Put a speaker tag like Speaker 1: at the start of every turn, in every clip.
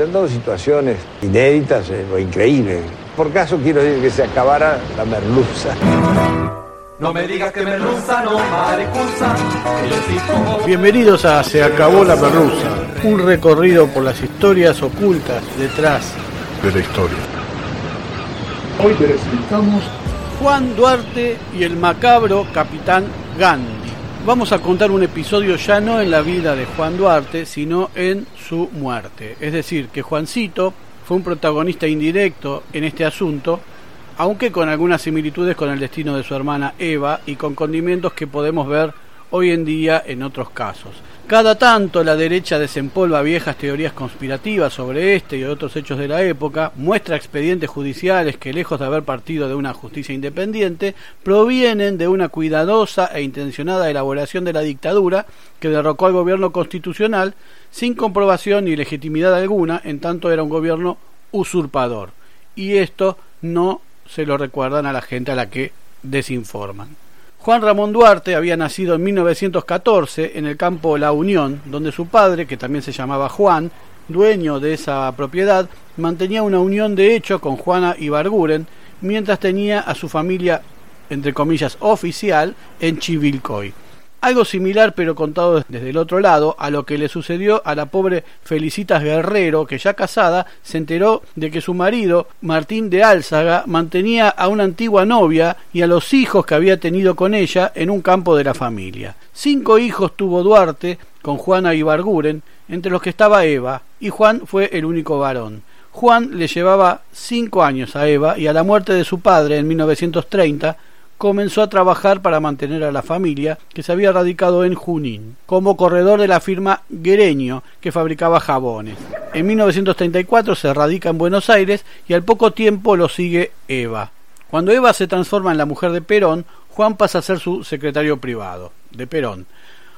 Speaker 1: Se han dado situaciones inéditas eh, o increíbles. Por caso quiero decir que se acabara la merluza.
Speaker 2: No me digas que merluza, no maricuza.
Speaker 3: Bienvenidos a Se acabó la merluza, un recorrido por las historias ocultas detrás
Speaker 4: de la historia.
Speaker 3: Hoy presentamos Juan Duarte y el macabro Capitán Gandhi. Vamos a contar un episodio ya no en la vida de Juan Duarte, sino en su muerte. Es decir, que Juancito fue un protagonista indirecto en este asunto, aunque con algunas similitudes con el destino de su hermana Eva y con condimentos que podemos ver hoy en día en otros casos. Cada tanto la derecha desempolva viejas teorías conspirativas sobre este y otros hechos de la época, muestra expedientes judiciales que lejos de haber partido de una justicia independiente, provienen de una cuidadosa e intencionada elaboración de la dictadura que derrocó al gobierno constitucional sin comprobación ni legitimidad alguna, en tanto era un gobierno usurpador. Y esto no se lo recuerdan a la gente a la que desinforman. Juan Ramón Duarte había nacido en 1914 en el campo La Unión, donde su padre, que también se llamaba Juan, dueño de esa propiedad, mantenía una unión de hecho con Juana Ibarguren, mientras tenía a su familia, entre comillas, oficial en Chivilcoy. Algo similar pero contado desde el otro lado a lo que le sucedió a la pobre Felicitas Guerrero, que ya casada se enteró de que su marido, Martín de Álzaga, mantenía a una antigua novia y a los hijos que había tenido con ella en un campo de la familia. Cinco hijos tuvo Duarte con Juana Ibarguren, entre los que estaba Eva, y Juan fue el único varón. Juan le llevaba cinco años a Eva y a la muerte de su padre en 1930 comenzó a trabajar para mantener a la familia que se había radicado en Junín, como corredor de la firma Guereño, que fabricaba jabones. En 1934 se radica en Buenos Aires y al poco tiempo lo sigue Eva. Cuando Eva se transforma en la mujer de Perón, Juan pasa a ser su secretario privado, de Perón.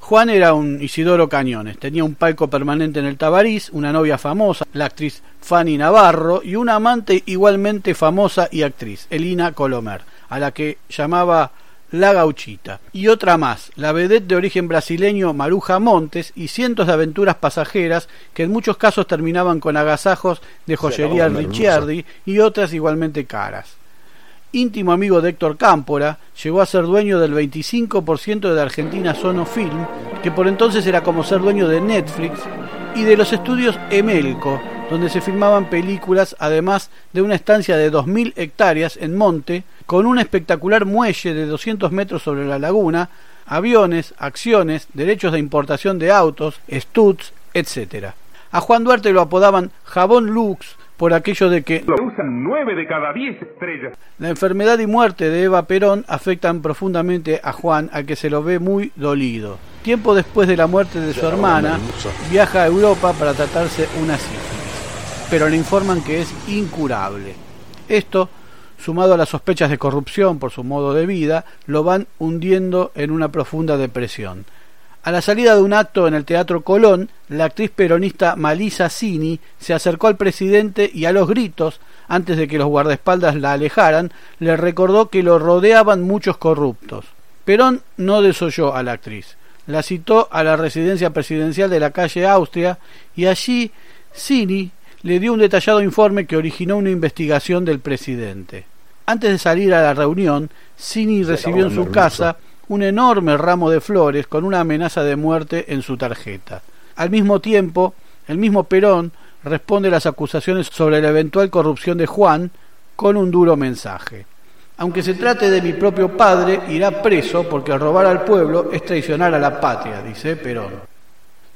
Speaker 3: Juan era un Isidoro Cañones, tenía un palco permanente en el Tabarís, una novia famosa, la actriz Fanny Navarro, y una amante igualmente famosa y actriz, Elina Colomer, a la que llamaba La Gauchita, y otra más, la vedette de origen brasileño Maruja Montes, y cientos de aventuras pasajeras que en muchos casos terminaban con agasajos de joyería Ricciardi y otras igualmente caras. Íntimo amigo de Héctor Cámpora, llegó a ser dueño del 25% de Argentina Sono Film, que por entonces era como ser dueño de Netflix, y de los estudios Emelco, donde se filmaban películas, además de una estancia de 2.000 hectáreas en monte, con un espectacular muelle de 200 metros sobre la laguna, aviones, acciones, derechos de importación de autos, studs, etc. A Juan Duarte lo apodaban Jabón Lux, por aquello de que
Speaker 4: lo usan nueve de cada diez estrellas.
Speaker 3: La enfermedad y muerte de Eva Perón afectan profundamente a Juan, a que se lo ve muy dolido. Tiempo después de la muerte de su hermana, viaja a Europa para tratarse una sífilis, pero le informan que es incurable. Esto, sumado a las sospechas de corrupción por su modo de vida, lo van hundiendo en una profunda depresión. A la salida de un acto en el Teatro Colón, la actriz peronista Malisa Cini se acercó al presidente y a los gritos, antes de que los guardaespaldas la alejaran, le recordó que lo rodeaban muchos corruptos. Perón no desoyó a la actriz. La citó a la residencia presidencial de la calle Austria y allí Cini le dio un detallado informe que originó una investigación del presidente. Antes de salir a la reunión, Cini recibió en su casa un enorme ramo de flores con una amenaza de muerte en su tarjeta. Al mismo tiempo, el mismo Perón responde a las acusaciones sobre la eventual corrupción de Juan con un duro mensaje. Aunque se trate de mi propio padre, irá preso porque robar al pueblo es traicionar a la patria, dice Perón.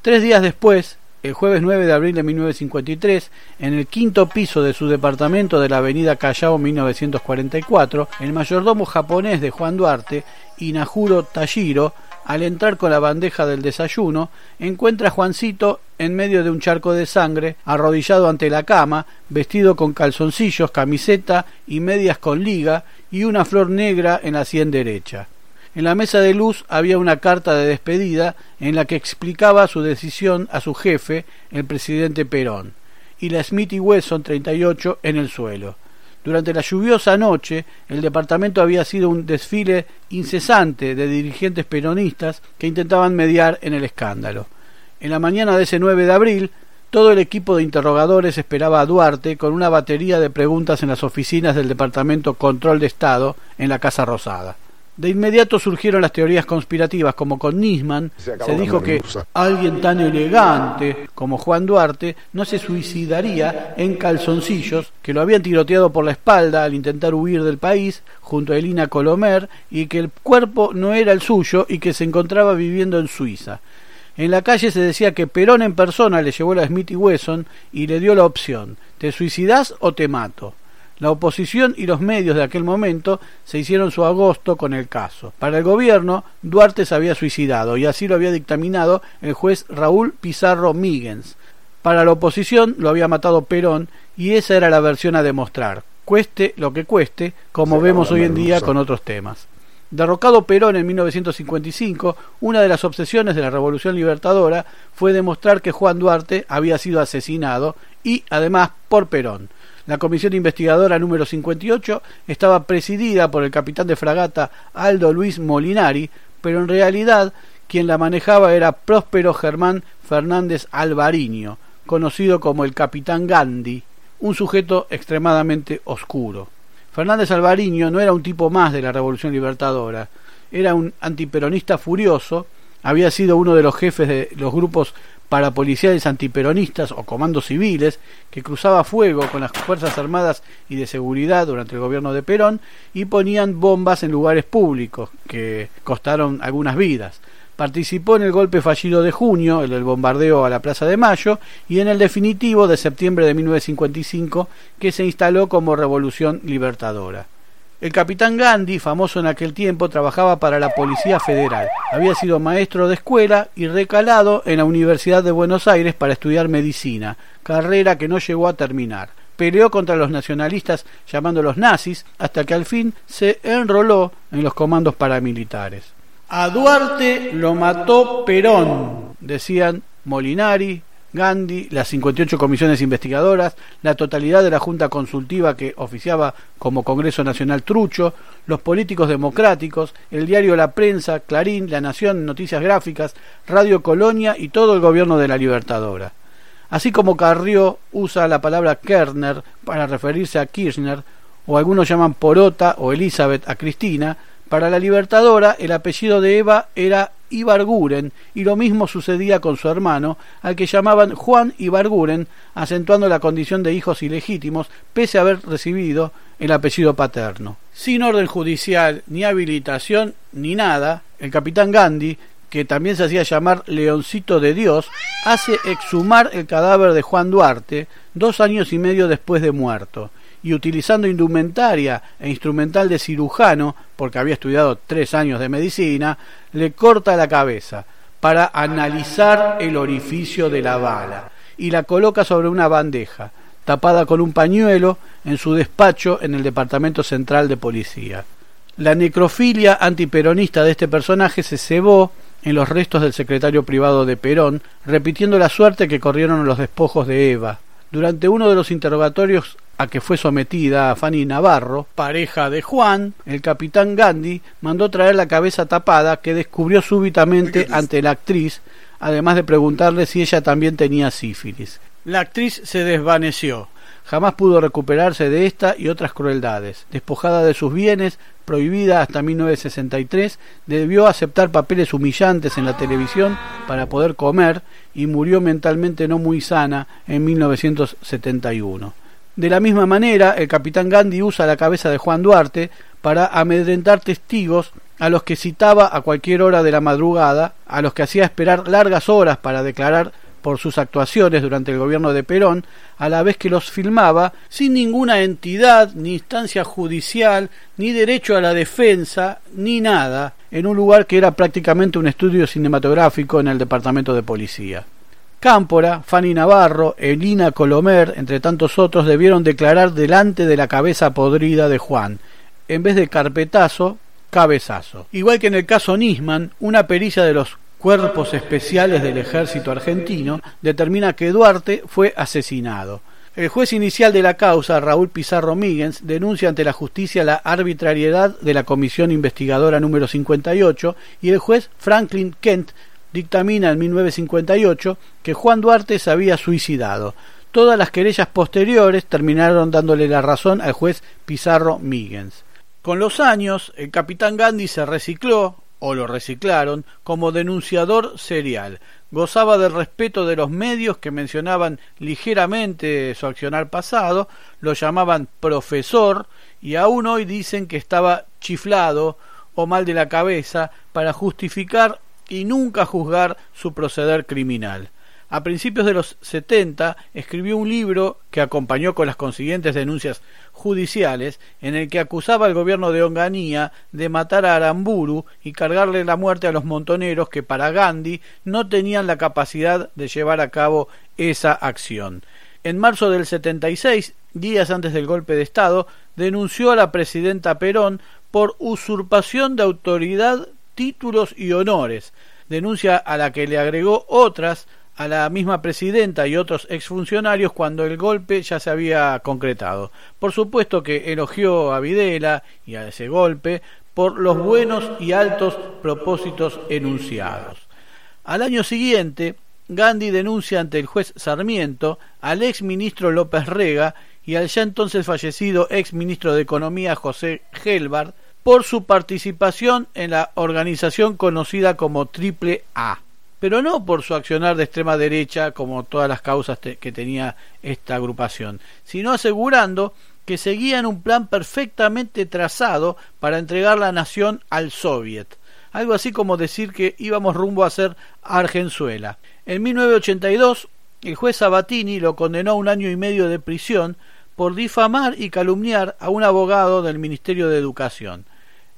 Speaker 3: Tres días después, el jueves 9 de abril de 1953, en el quinto piso de su departamento de la avenida Callao 1944, el mayordomo japonés de Juan Duarte, Inajuro Tashiro, al entrar con la bandeja del desayuno, encuentra a Juancito en medio de un charco de sangre, arrodillado ante la cama, vestido con calzoncillos, camiseta y medias con liga, y una flor negra en la sien derecha. En la mesa de luz había una carta de despedida en la que explicaba su decisión a su jefe, el presidente Perón, y la Smith y Wesson 38 en el suelo. Durante la lluviosa noche, el departamento había sido un desfile incesante de dirigentes peronistas que intentaban mediar en el escándalo. En la mañana de ese 9 de abril, todo el equipo de interrogadores esperaba a Duarte con una batería de preguntas en las oficinas del Departamento Control de Estado en la Casa Rosada. De inmediato surgieron las teorías conspirativas, como con Nisman se, dijo que alguien tan elegante como Juan Duarte no se suicidaría en calzoncillos, que lo habían tiroteado por la espalda al intentar huir del país junto a Elina Colomer y que el cuerpo no era el suyo y que se encontraba viviendo en Suiza. En la calle se decía que Perón en persona le llevó la Smith y Wesson y le dio la opción, ¿te suicidas o te mato? La oposición y los medios de aquel momento se hicieron su agosto con el caso. Para el gobierno, Duarte se había suicidado y así lo había dictaminado el juez Raúl Pizarro Míguez. Para la oposición lo había matado Perón y esa era la versión a demostrar, cueste lo que cueste, como vemos hoy en día con otros temas. Derrocado Perón en 1955, una de las obsesiones de la Revolución Libertadora fue demostrar que Juan Duarte había sido asesinado y, además, por Perón. La comisión investigadora número 58 estaba presidida por el capitán de fragata Aldo Luis Molinari, pero en realidad quien la manejaba era Próspero Germán Fernández Alvariño, conocido como el capitán Gandhi, un sujeto extremadamente oscuro. Fernández Alvariño no era un tipo más de la Revolución Libertadora, era un antiperonista furioso, había sido uno de los jefes de los grupos para policiales antiperonistas o comandos civiles que cruzaba fuego con las Fuerzas Armadas y de Seguridad durante el gobierno de Perón y ponían bombas en lugares públicos que costaron algunas vidas. Participó en el golpe fallido de junio, el del bombardeo a la Plaza de Mayo, y en el definitivo de septiembre de 1955, que se instaló como Revolución Libertadora. El capitán Gandhi, famoso en aquel tiempo, trabajaba para la Policía Federal. Había sido maestro de escuela y recalado en la Universidad de Buenos Aires para estudiar medicina, carrera que no llegó a terminar. Peleó contra los nacionalistas llamándolos nazis hasta que al fin se enroló en los comandos paramilitares. A Duarte lo mató Perón, decían Molinari, Gandhi, las 58 comisiones investigadoras, la totalidad de la Junta Consultiva que oficiaba como Congreso Nacional Trucho, los políticos democráticos, el diario La Prensa, Clarín, La Nación, Noticias Gráficas, Radio Colonia y todo el gobierno de la Libertadora. Así como Carrió usa la palabra Kerner para referirse a Kirchner, o algunos llaman Porota o Elizabeth a Cristina, para la Libertadora el apellido de Eva era Ibarguren y lo mismo sucedía con su hermano, al que llamaban Juan Ibarguren, acentuando la condición de hijos ilegítimos, pese a haber recibido el apellido paterno. Sin orden judicial, ni habilitación, ni nada, el capitán Gandhi, que también se hacía llamar Leoncito de Dios, hace exhumar el cadáver de Juan Duarte dos años y medio después de muerto y utilizando indumentaria e instrumental de cirujano, porque había estudiado tres años de medicina, le corta la cabeza para analizar el orificio de la bala y la coloca sobre una bandeja, tapada con un pañuelo, en su despacho en el Departamento Central de Policía. La necrofilia antiperonista de este personaje se cebó en los restos del secretario privado de Perón, repitiendo la suerte que corrieron los despojos de Eva. Durante uno de los interrogatorios a que fue sometida Fanny Navarro, pareja de Juan, el capitán Gandhi mandó traer la cabeza tapada que descubrió súbitamente ante la actriz, además de preguntarle si ella también tenía sífilis. La actriz se desvaneció. Jamás pudo recuperarse de esta y otras crueldades. Despojada de sus bienes, prohibida hasta 1963, debió aceptar papeles humillantes en la televisión para poder comer y murió mentalmente no muy sana en 1971. De la misma manera, el capitán Gandhi usa la cabeza de Juan Duarte para amedrentar testigos a los que citaba a cualquier hora de la madrugada, a los que hacía esperar largas horas para declarar por sus actuaciones durante el gobierno de Perón, a la vez que los filmaba sin ninguna entidad, ni instancia judicial, ni derecho a la defensa, ni nada, en un lugar que era prácticamente un estudio cinematográfico en el departamento de policía. Cámpora, Fanny Navarro, Elina Colomer, entre tantos otros, debieron declarar delante de la cabeza podrida de Juan. En vez de carpetazo, cabezazo. Igual que en el caso Nisman, una pericia de los cuerpos especiales del ejército argentino determina que Duarte fue asesinado. El juez inicial de la causa, Raúl Pizarro Míguez, denuncia ante la justicia la arbitrariedad de la comisión investigadora número 58 y el juez Franklin Kent dictamina en 1958 que Juan Duarte se había suicidado. Todas las querellas posteriores terminaron dándole la razón al juez Pizarro Míguez. Con los años, el capitán Gandhi se recicló, o lo reciclaron, como denunciador serial. Gozaba del respeto de los medios que mencionaban ligeramente su accionar pasado, lo llamaban profesor, y aún hoy dicen que estaba chiflado o mal de la cabeza para justificar y nunca juzgar su proceder criminal. A principios de los 70 escribió un libro que acompañó con las consiguientes denuncias judiciales en el que acusaba al gobierno de Onganía de matar a Aramburu y cargarle la muerte a los montoneros que para Gandhi no tenían la capacidad de llevar a cabo esa acción. En marzo del 76, días antes del golpe de Estado, denunció a la presidenta Perón por usurpación de autoridad títulos y honores, denuncia a la que le agregó otras a la misma presidenta y otros exfuncionarios cuando el golpe ya se había concretado. Por supuesto que elogió a Videla y a ese golpe por los buenos y altos propósitos enunciados. Al año siguiente, Gandhi denuncia ante el juez Sarmiento al ex ministro López Rega y al ya entonces fallecido ex ministro de Economía José Gelbard por su participación en la organización conocida como Triple A, pero no por su accionar de extrema derecha como todas las causas que tenía esta agrupación, sino asegurando que seguían un plan perfectamente trazado para entregar la nación al soviet, algo así como decir que íbamos rumbo a ser Argenzuela. En 1982, el juez Sabatini lo condenó a un año y medio de prisión por difamar y calumniar a un abogado del Ministerio de Educación.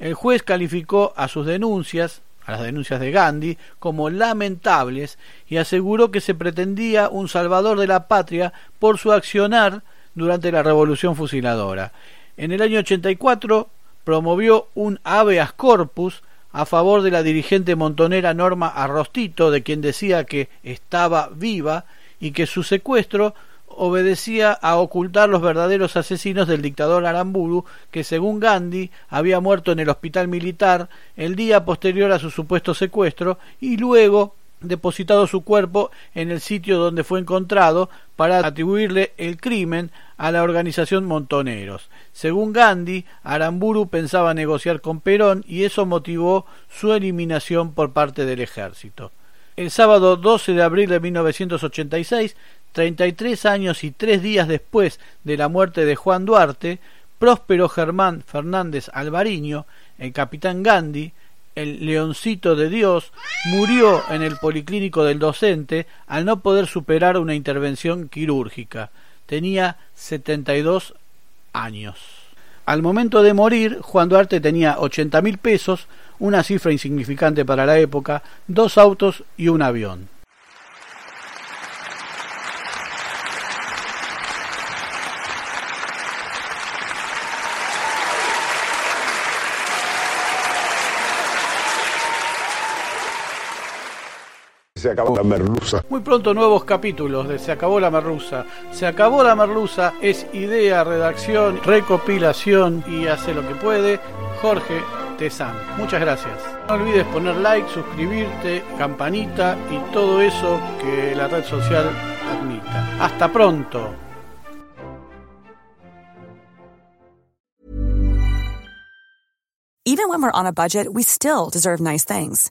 Speaker 3: El juez calificó a sus denuncias, a las denuncias de Gandhi, como lamentables y aseguró que se pretendía un salvador de la patria por su accionar durante la revolución fusiladora. En el año 84 promovió un habeas corpus a favor de la dirigente montonera Norma Arrostito, de quien decía que estaba viva y que su secuestro obedecía a ocultar los verdaderos asesinos del dictador Aramburu, que según Gandhi había muerto en el hospital militar el día posterior a su supuesto secuestro y luego depositado su cuerpo en el sitio donde fue encontrado para atribuirle el crimen a la organización Montoneros. Según Gandhi, Aramburu pensaba negociar con Perón y eso motivó su eliminación por parte del ejército. El sábado 12 de abril de 1986, 33 años y tres días después de la muerte de Juan Duarte, Próspero Germán Fernández Alvariño, el capitán Gandhi, el leoncito de Dios, murió en el policlínico del docente al no poder superar una intervención quirúrgica. Tenía 72 años. Al momento de morir, Juan Duarte tenía ochenta mil pesos, una cifra insignificante para la época, dos autos y un avión.
Speaker 1: Se acabó la merluza.
Speaker 3: Muy pronto nuevos capítulos de Se acabó la merluza. Se acabó la merluza es idea, redacción, recopilación y hace lo que puede Jorge Tezán. Muchas gracias. No olvides poner like, suscribirte, campanita y todo eso que la red social admita. Hasta pronto.
Speaker 5: Even when we're on a budget, we still deserve nice things.